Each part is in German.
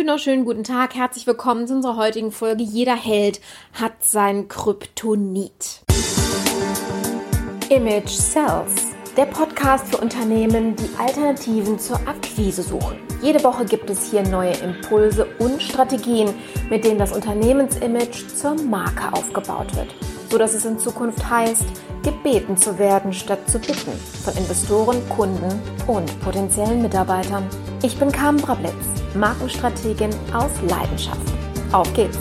wunderschönen guten Tag, herzlich willkommen zu unserer heutigen Folge. Jeder Held hat sein Kryptonit. Image Cells, der Podcast für Unternehmen, die Alternativen zur Akquise suchen. Jede Woche gibt es hier neue Impulse und Strategien, mit denen das Unternehmensimage zur Marke aufgebaut wird, so dass es in Zukunft heißt, gebeten zu werden statt zu bitten von Investoren, Kunden und potenziellen Mitarbeitern. Ich bin Carmen Brablitz, Markenstrategin aus Leidenschaft. Auf geht's!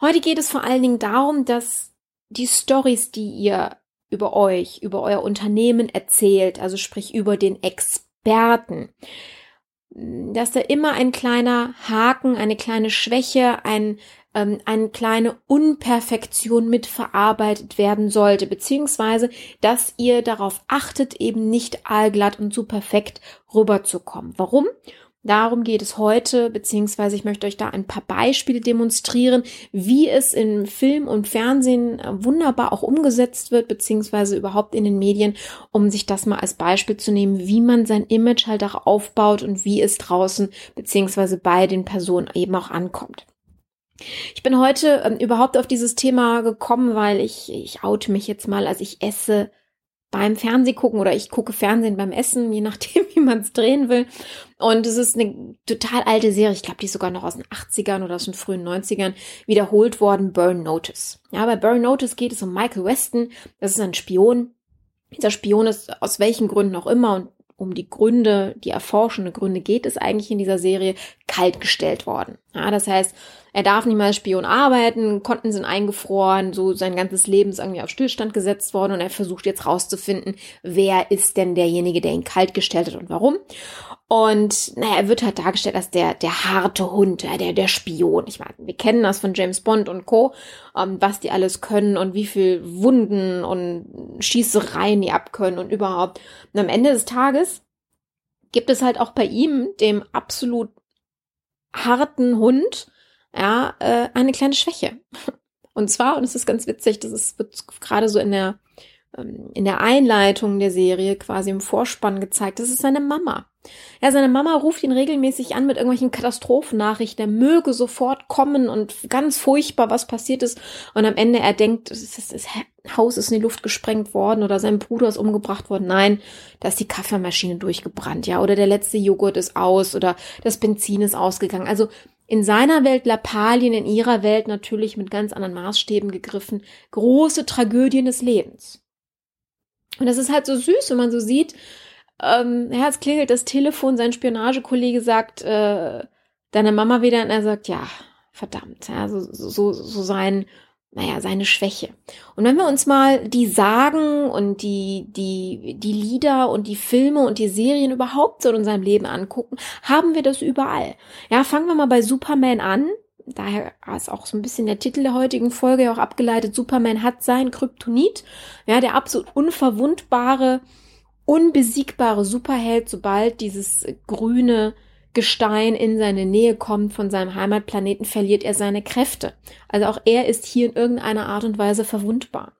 Heute geht es vor allen Dingen darum, dass die Stories, die ihr über euch, über euer Unternehmen erzählt, also sprich über den Experten, dass da immer ein kleiner Haken, eine kleine Schwäche, ein, ähm, eine kleine Unperfektion mitverarbeitet werden sollte, beziehungsweise dass ihr darauf achtet, eben nicht allglatt und zu perfekt rüberzukommen. Warum? Darum geht es heute, beziehungsweise ich möchte euch da ein paar Beispiele demonstrieren, wie es in Film und Fernsehen äh, wunderbar auch umgesetzt wird, beziehungsweise überhaupt in den Medien, um sich das mal als Beispiel zu nehmen, wie man sein Image halt auch aufbaut und wie es draußen, beziehungsweise bei den Personen eben auch ankommt. Ich bin heute ähm, überhaupt auf dieses Thema gekommen, weil ich, ich oute mich jetzt mal, also ich esse beim Fernseh gucken oder ich gucke Fernsehen beim Essen, je nachdem, wie man es drehen will. Und es ist eine total alte Serie, ich glaube, die ist sogar noch aus den 80ern oder aus den frühen 90ern wiederholt worden, Burn Notice. Ja, bei Burn Notice geht es um Michael Weston, das ist ein Spion. Dieser Spion ist aus welchen Gründen auch immer und um die Gründe, die erforschende Gründe geht es eigentlich in dieser Serie, kaltgestellt worden. Ja, das heißt, er darf nicht mehr als Spion arbeiten, Konten sind eingefroren, so sein ganzes Leben ist irgendwie auf Stillstand gesetzt worden und er versucht jetzt rauszufinden, wer ist denn derjenige, der ihn kaltgestellt hat und warum. Und naja, er wird halt dargestellt als der, der harte Hund, der, der Spion. Ich meine, wir kennen das von James Bond und Co., ähm, was die alles können und wie viel Wunden und Schießereien die abkönnen und überhaupt. Und am Ende des Tages gibt es halt auch bei ihm, dem absolut harten Hund, ja, äh, eine kleine Schwäche. Und zwar, und es ist ganz witzig, das ist, wird gerade so in der, in der Einleitung der Serie quasi im Vorspann gezeigt, das ist seine Mama. Ja, seine Mama ruft ihn regelmäßig an mit irgendwelchen Katastrophennachrichten. Er möge sofort kommen und ganz furchtbar, was passiert ist. Und am Ende er denkt, das, das Haus ist in die Luft gesprengt worden oder sein Bruder ist umgebracht worden. Nein, da ist die Kaffeemaschine durchgebrannt, ja, oder der letzte Joghurt ist aus oder das Benzin ist ausgegangen. Also in seiner Welt Lappalien, in ihrer Welt natürlich mit ganz anderen Maßstäben gegriffen. Große Tragödien des Lebens. Und das ist halt so süß, wenn man so sieht, ähm, ja, es klingelt das Telefon, sein Spionagekollege sagt, äh, deine Mama wieder und er sagt, ja, verdammt, ja, so, so, so sein, naja, seine Schwäche. Und wenn wir uns mal die Sagen und die, die, die Lieder und die Filme und die Serien überhaupt so in unserem Leben angucken, haben wir das überall. Ja, fangen wir mal bei Superman an. Daher ist auch so ein bisschen der Titel der heutigen Folge auch abgeleitet. Superman hat sein Kryptonit. Ja, der absolut unverwundbare, unbesiegbare Superheld, sobald dieses grüne Gestein in seine Nähe kommt von seinem Heimatplaneten, verliert er seine Kräfte. Also auch er ist hier in irgendeiner Art und Weise verwundbar.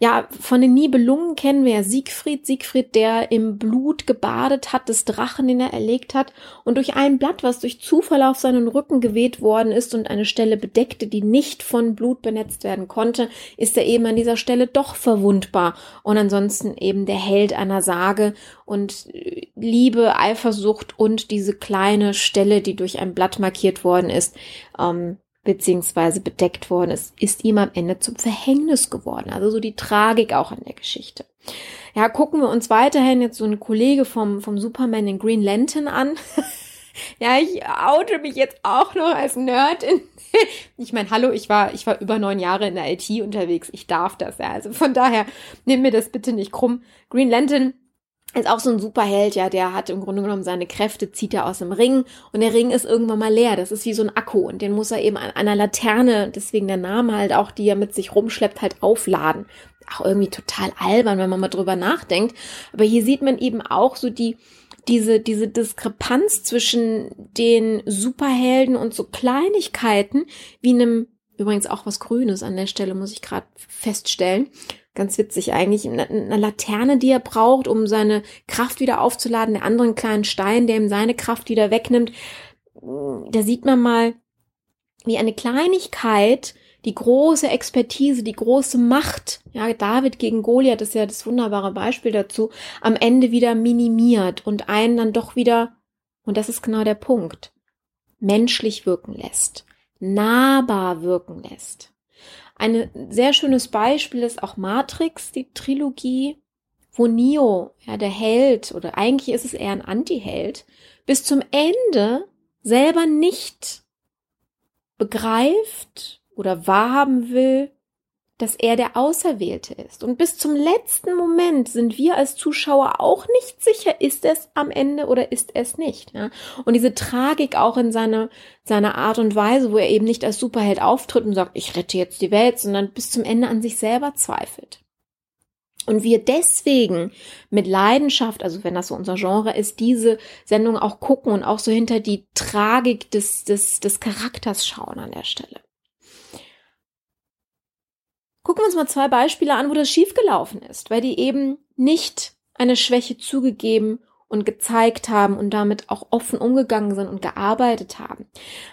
Ja, von den Nibelungen kennen wir ja Siegfried. Siegfried, der im Blut gebadet hat, des Drachen, den er erlegt hat, und durch ein Blatt, was durch Zufall auf seinen Rücken geweht worden ist und eine Stelle bedeckte, die nicht von Blut benetzt werden konnte, ist er eben an dieser Stelle doch verwundbar und ansonsten eben der Held einer Sage und äh, Liebe, Eifersucht und diese kleine Stelle, die durch ein Blatt markiert worden ist, ähm, beziehungsweise bedeckt worden ist, ist ihm am Ende zum Verhängnis geworden. Also so die Tragik auch an der Geschichte. Ja, gucken wir uns weiterhin jetzt so einen Kollege vom, vom Superman, den Green Lantern an. ja, ich oute mich jetzt auch noch als Nerd. In ich meine, hallo, ich war, ich war über neun Jahre in der IT unterwegs. Ich darf das, ja. Also von daher, nimm mir das bitte nicht krumm. Green Lantern ist auch so ein Superheld, ja, der hat im Grunde genommen seine Kräfte, zieht er aus dem Ring und der Ring ist irgendwann mal leer. Das ist wie so ein Akku und den muss er eben an einer Laterne, deswegen der Name halt auch, die er mit sich rumschleppt, halt aufladen. Auch irgendwie total albern, wenn man mal drüber nachdenkt. Aber hier sieht man eben auch so die, diese, diese Diskrepanz zwischen den Superhelden und so Kleinigkeiten wie einem, übrigens auch was Grünes an der Stelle, muss ich gerade feststellen, ganz witzig eigentlich, eine, Laterne, die er braucht, um seine Kraft wieder aufzuladen, der anderen kleinen Stein, der ihm seine Kraft wieder wegnimmt. Da sieht man mal, wie eine Kleinigkeit die große Expertise, die große Macht, ja, David gegen Goliath ist ja das wunderbare Beispiel dazu, am Ende wieder minimiert und einen dann doch wieder, und das ist genau der Punkt, menschlich wirken lässt, nahbar wirken lässt. Ein sehr schönes Beispiel ist auch Matrix, die Trilogie, wo Neo, ja, der Held, oder eigentlich ist es eher ein Anti-Held, bis zum Ende selber nicht begreift oder wahrhaben will, dass er der Auserwählte ist. Und bis zum letzten Moment sind wir als Zuschauer auch nicht sicher, ist es am Ende oder ist es nicht. Ja? Und diese Tragik auch in seiner seiner Art und Weise, wo er eben nicht als Superheld auftritt und sagt, ich rette jetzt die Welt, sondern bis zum Ende an sich selber zweifelt. Und wir deswegen mit Leidenschaft, also wenn das so unser Genre ist, diese Sendung auch gucken und auch so hinter die Tragik des, des, des Charakters schauen an der Stelle. Gucken wir uns mal zwei Beispiele an, wo das schiefgelaufen ist, weil die eben nicht eine Schwäche zugegeben und gezeigt haben und damit auch offen umgegangen sind und gearbeitet haben.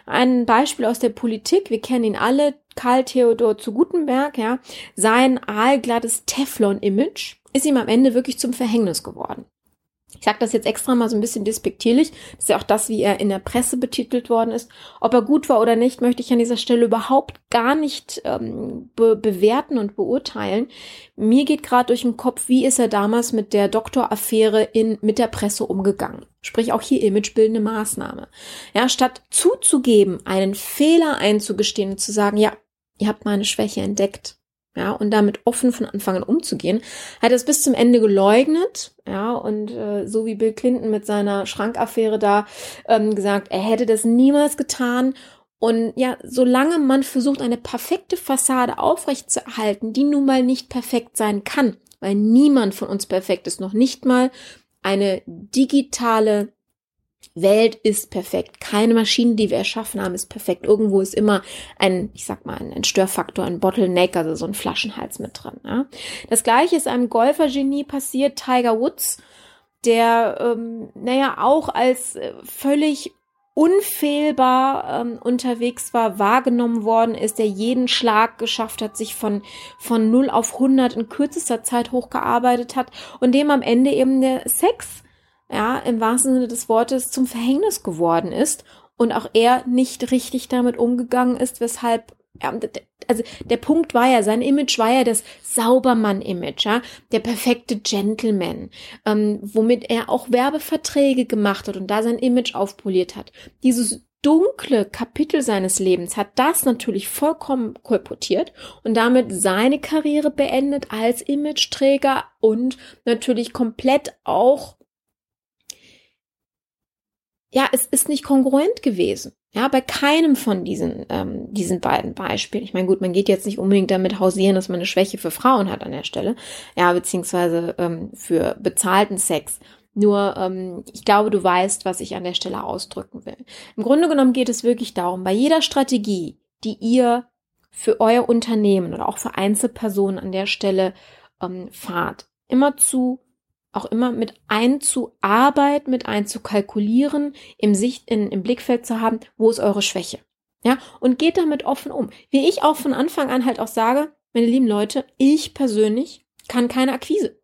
Ein Beispiel aus der Politik, wir kennen ihn alle, Karl Theodor zu Gutenberg, ja, sein aalglattes Teflon-Image ist ihm am Ende wirklich zum Verhängnis geworden. Ich sage das jetzt extra mal so ein bisschen despektierlich. Das ist ja auch das, wie er in der Presse betitelt worden ist. Ob er gut war oder nicht, möchte ich an dieser Stelle überhaupt gar nicht ähm, be bewerten und beurteilen. Mir geht gerade durch den Kopf, wie ist er damals mit der Doktoraffäre in mit der Presse umgegangen. Sprich auch hier imagebildende Maßnahme. Ja, statt zuzugeben, einen Fehler einzugestehen und zu sagen, ja, ihr habt meine Schwäche entdeckt ja, und damit offen von Anfang an umzugehen, hat es bis zum Ende geleugnet, ja, und äh, so wie Bill Clinton mit seiner Schrankaffäre da ähm, gesagt, er hätte das niemals getan. Und ja, solange man versucht, eine perfekte Fassade aufrechtzuerhalten, die nun mal nicht perfekt sein kann, weil niemand von uns perfekt ist, noch nicht mal eine digitale Welt ist perfekt. Keine Maschine, die wir erschaffen haben, ist perfekt. Irgendwo ist immer ein, ich sag mal, ein Störfaktor, ein Bottleneck, also so ein Flaschenhals mit drin. Ja. Das gleiche ist einem Golfergenie passiert, Tiger Woods, der, ähm, naja, auch als äh, völlig unfehlbar ähm, unterwegs war, wahrgenommen worden ist, der jeden Schlag geschafft hat, sich von, von 0 auf 100 in kürzester Zeit hochgearbeitet hat und dem am Ende eben der Sex ja, im wahrsten Sinne des Wortes zum Verhängnis geworden ist und auch er nicht richtig damit umgegangen ist, weshalb ja, also der Punkt war ja, sein Image war ja das Saubermann-Image, ja, der perfekte Gentleman, ähm, womit er auch Werbeverträge gemacht hat und da sein Image aufpoliert hat. Dieses dunkle Kapitel seines Lebens hat das natürlich vollkommen kolportiert und damit seine Karriere beendet als Imageträger und natürlich komplett auch ja, es ist nicht kongruent gewesen. Ja, bei keinem von diesen, ähm, diesen beiden Beispielen. Ich meine, gut, man geht jetzt nicht unbedingt damit hausieren, dass man eine Schwäche für Frauen hat an der Stelle. Ja, beziehungsweise ähm, für bezahlten Sex. Nur, ähm, ich glaube, du weißt, was ich an der Stelle ausdrücken will. Im Grunde genommen geht es wirklich darum, bei jeder Strategie, die ihr für euer Unternehmen oder auch für Einzelpersonen an der Stelle ähm, fahrt, immer zu auch immer mit einzuarbeiten, mit einzukalkulieren, im Sicht, in, im Blickfeld zu haben, wo ist eure Schwäche. Ja, und geht damit offen um. Wie ich auch von Anfang an halt auch sage, meine lieben Leute, ich persönlich kann keine Akquise.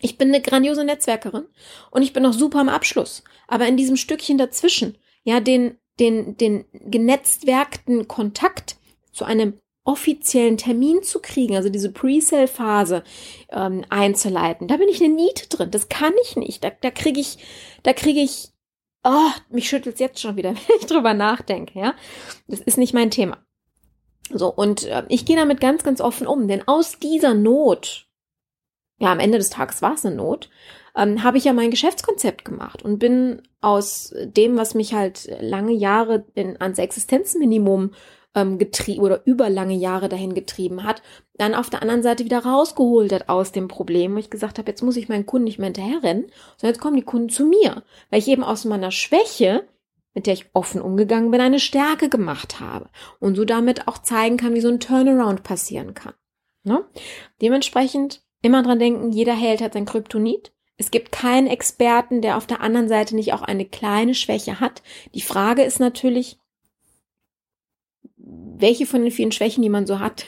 Ich bin eine grandiose Netzwerkerin und ich bin auch super am Abschluss. Aber in diesem Stückchen dazwischen, ja, den, den, den genetzwerkten Kontakt zu einem offiziellen Termin zu kriegen, also diese Pre-Sale-Phase ähm, einzuleiten. Da bin ich eine Niete drin. Das kann ich nicht. Da, da kriege ich, da kriege ich, oh, mich schüttelt jetzt schon wieder, wenn ich drüber nachdenke. Ja, das ist nicht mein Thema. So und äh, ich gehe damit ganz, ganz offen um, denn aus dieser Not, ja, am Ende des Tages war es eine Not, ähm, habe ich ja mein Geschäftskonzept gemacht und bin aus dem, was mich halt lange Jahre in, ans Existenzminimum ähm, getrieben oder über lange Jahre dahin getrieben hat, dann auf der anderen Seite wieder rausgeholt hat aus dem Problem, wo ich gesagt habe, jetzt muss ich meinen Kunden nicht mehr hinterherrennen, sondern jetzt kommen die Kunden zu mir, weil ich eben aus meiner Schwäche mit der ich offen umgegangen bin, eine Stärke gemacht habe und so damit auch zeigen kann, wie so ein Turnaround passieren kann. Ne? Dementsprechend immer dran denken, jeder Held hat sein Kryptonit. Es gibt keinen Experten, der auf der anderen Seite nicht auch eine kleine Schwäche hat. Die Frage ist natürlich, welche von den vielen Schwächen, die man so hat,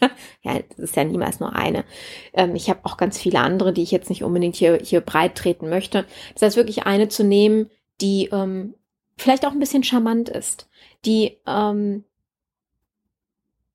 ja, das ist ja niemals nur eine. Ähm, ich habe auch ganz viele andere, die ich jetzt nicht unbedingt hier, hier breit treten möchte. Das heißt, wirklich eine zu nehmen, die ähm, vielleicht auch ein bisschen charmant ist, die ähm,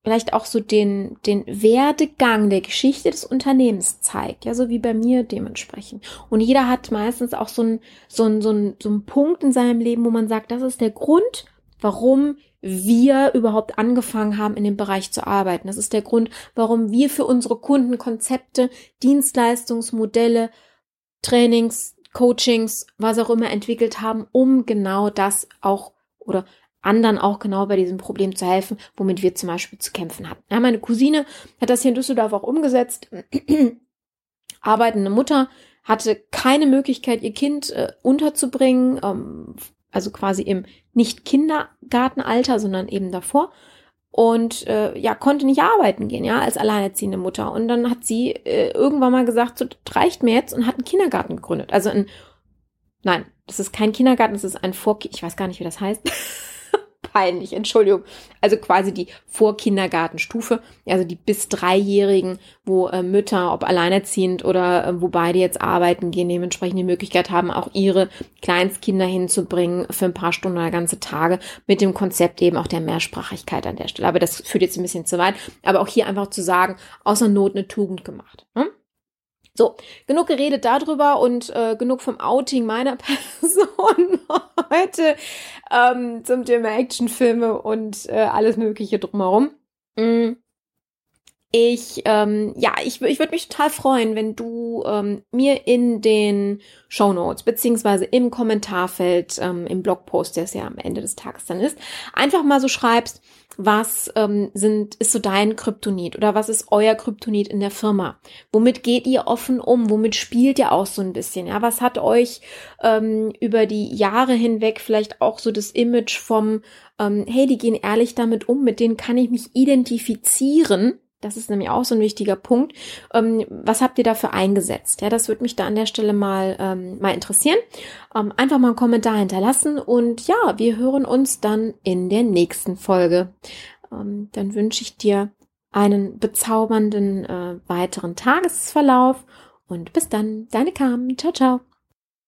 vielleicht auch so den, den Werdegang der Geschichte des Unternehmens zeigt, ja, so wie bei mir dementsprechend. Und jeder hat meistens auch so ein so ein so ein so ein Punkt in seinem Leben, wo man sagt, das ist der Grund, warum wir überhaupt angefangen haben, in dem Bereich zu arbeiten. Das ist der Grund, warum wir für unsere Kunden Konzepte, Dienstleistungsmodelle, Trainings, Coachings, was auch immer entwickelt haben, um genau das auch oder anderen auch genau bei diesem Problem zu helfen, womit wir zum Beispiel zu kämpfen hatten. Ja, meine Cousine hat das hier in Düsseldorf auch umgesetzt. Arbeitende Mutter hatte keine Möglichkeit, ihr Kind äh, unterzubringen, ähm, also quasi im nicht Kindergartenalter, sondern eben davor und äh, ja konnte nicht arbeiten gehen, ja, als alleinerziehende Mutter. Und dann hat sie äh, irgendwann mal gesagt, so das reicht mir jetzt und hat einen Kindergarten gegründet. Also ein, nein, das ist kein Kindergarten, das ist ein Vor, ich weiß gar nicht, wie das heißt. Peinlich, Entschuldigung. Also quasi die Vorkindergartenstufe, also die bis Dreijährigen, wo äh, Mütter, ob alleinerziehend oder äh, wo beide jetzt arbeiten gehen, dementsprechend die Möglichkeit haben, auch ihre Kleinstkinder hinzubringen für ein paar Stunden oder ganze Tage mit dem Konzept eben auch der Mehrsprachigkeit an der Stelle. Aber das führt jetzt ein bisschen zu weit. Aber auch hier einfach zu sagen, außer Not eine Tugend gemacht. Hm? So, genug geredet darüber und äh, genug vom Outing meiner Person heute ähm, zum Thema Actionfilme und äh, alles Mögliche drumherum. Mm. Ich, ähm, ja, ich, ich würde mich total freuen, wenn du ähm, mir in den Show Notes beziehungsweise im Kommentarfeld ähm, im Blogpost, der es ja am Ende des Tages dann ist, einfach mal so schreibst, was ähm, sind, ist so dein Kryptonit oder was ist euer Kryptonit in der Firma? Womit geht ihr offen um? Womit spielt ihr auch so ein bisschen? Ja, was hat euch ähm, über die Jahre hinweg vielleicht auch so das Image vom, ähm, hey, die gehen ehrlich damit um, mit denen kann ich mich identifizieren? Das ist nämlich auch so ein wichtiger Punkt. Ähm, was habt ihr dafür eingesetzt? Ja, das würde mich da an der Stelle mal, ähm, mal interessieren. Ähm, einfach mal einen Kommentar hinterlassen und ja, wir hören uns dann in der nächsten Folge. Ähm, dann wünsche ich dir einen bezaubernden äh, weiteren Tagesverlauf und bis dann, deine Carmen. Ciao, ciao.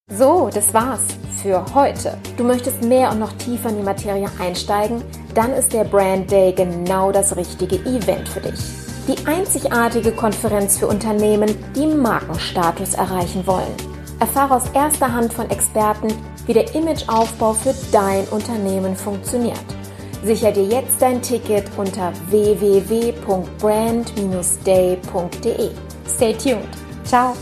So, das war's für heute. Du möchtest mehr und noch tiefer in die Materie einsteigen? Dann ist der Brand Day genau das richtige Event für dich die einzigartige Konferenz für Unternehmen, die Markenstatus erreichen wollen. Erfahre aus erster Hand von Experten, wie der Imageaufbau für dein Unternehmen funktioniert. Sicher dir jetzt dein Ticket unter www.brand-day.de. Stay tuned. Ciao.